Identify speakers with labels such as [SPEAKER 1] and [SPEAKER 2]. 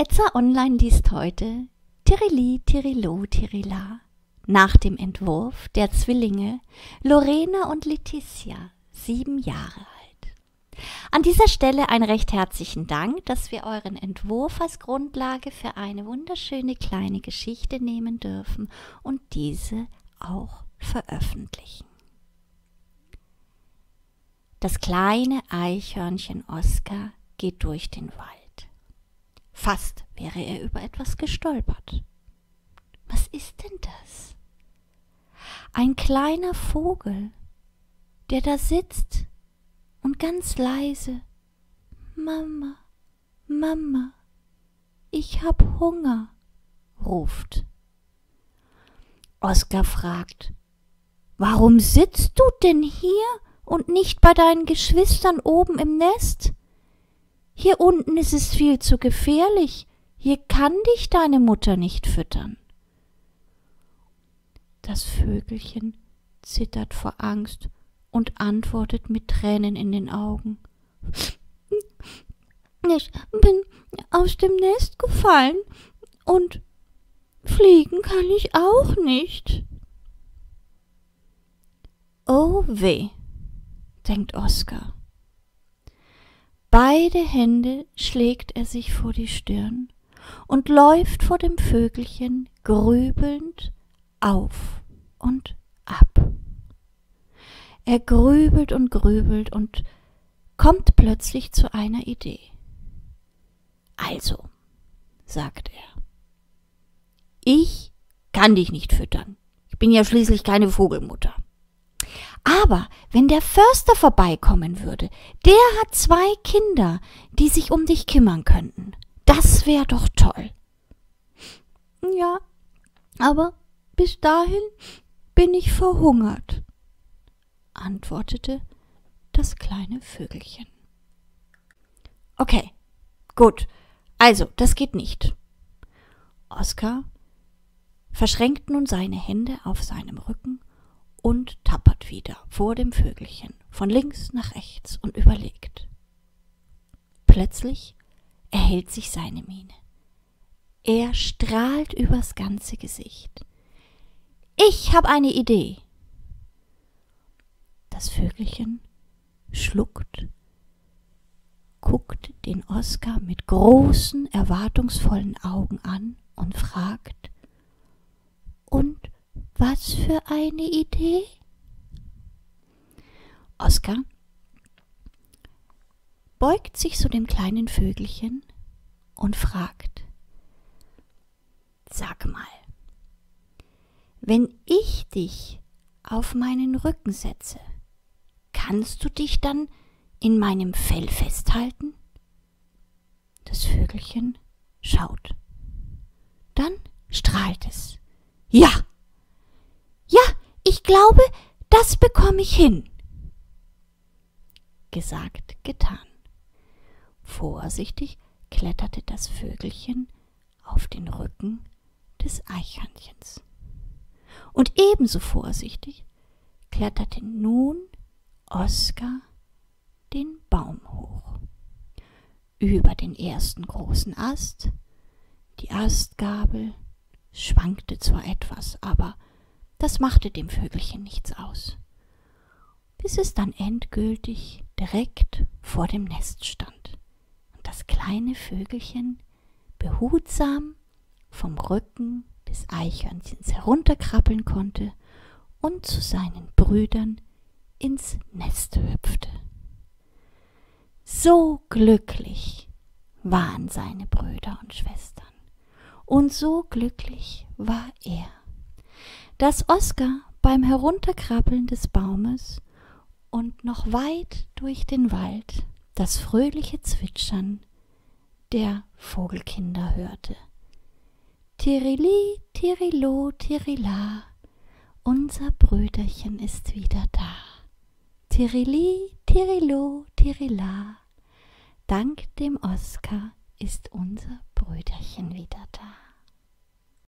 [SPEAKER 1] Etza Online liest heute Tirili, Tirilo, Tirila nach dem Entwurf der Zwillinge Lorena und Letizia, sieben Jahre alt. An dieser Stelle ein recht herzlichen Dank, dass wir euren Entwurf als Grundlage für eine wunderschöne kleine Geschichte nehmen dürfen und diese auch veröffentlichen. Das kleine Eichhörnchen Oskar geht durch den Wald. Fast wäre er über etwas gestolpert. Was ist denn das? Ein kleiner Vogel, der da sitzt und ganz leise Mama, Mama, ich hab Hunger, ruft. Oskar fragt, Warum sitzt du denn hier und nicht bei deinen Geschwistern oben im Nest? Hier unten ist es viel zu gefährlich. Hier kann dich deine Mutter nicht füttern. Das Vögelchen zittert vor Angst und antwortet mit Tränen in den Augen. Ich bin aus dem Nest gefallen und fliegen kann ich auch nicht. Oh weh, denkt Oskar. Beide Hände schlägt er sich vor die Stirn und läuft vor dem Vögelchen grübelnd auf und ab. Er grübelt und grübelt und kommt plötzlich zu einer Idee. Also, sagt er, ich kann dich nicht füttern. Ich bin ja schließlich keine Vogelmutter. Aber wenn der Förster vorbeikommen würde, der hat zwei Kinder, die sich um dich kümmern könnten. Das wäre doch toll. Ja, aber bis dahin bin ich verhungert, antwortete das kleine Vögelchen. Okay, gut. Also, das geht nicht. Oskar verschränkt nun seine Hände auf seinem Rücken und tappert wieder vor dem Vögelchen von links nach rechts und überlegt. Plötzlich erhält sich seine Miene. Er strahlt übers ganze Gesicht. Ich hab eine Idee. Das Vögelchen schluckt, guckt den Oskar mit großen, erwartungsvollen Augen an und fragt, was für eine Idee? Oskar beugt sich zu dem kleinen Vögelchen und fragt, Sag mal, wenn ich dich auf meinen Rücken setze, kannst du dich dann in meinem Fell festhalten? Das Vögelchen schaut. Dann strahlt es. Ja, ich glaube, das bekomme ich hin. Gesagt, getan. Vorsichtig kletterte das Vögelchen auf den Rücken des Eichhörnchens. Und ebenso vorsichtig kletterte nun Oskar den Baum hoch. Über den ersten großen Ast, die Astgabel schwankte zwar etwas, aber das machte dem Vögelchen nichts aus, bis es dann endgültig direkt vor dem Nest stand. Und das kleine Vögelchen behutsam vom Rücken des Eichhörnchens herunterkrabbeln konnte und zu seinen Brüdern ins Nest hüpfte. So glücklich waren seine Brüder und Schwestern, und so glücklich war er dass Oskar beim Herunterkrabbeln des Baumes und noch weit durch den Wald das fröhliche Zwitschern der Vogelkinder hörte. Tirili, Tirilo, Tirila, unser Brüderchen ist wieder da. Tirili, Tirilo, Tirila, dank dem Oskar ist unser Brüderchen wieder da.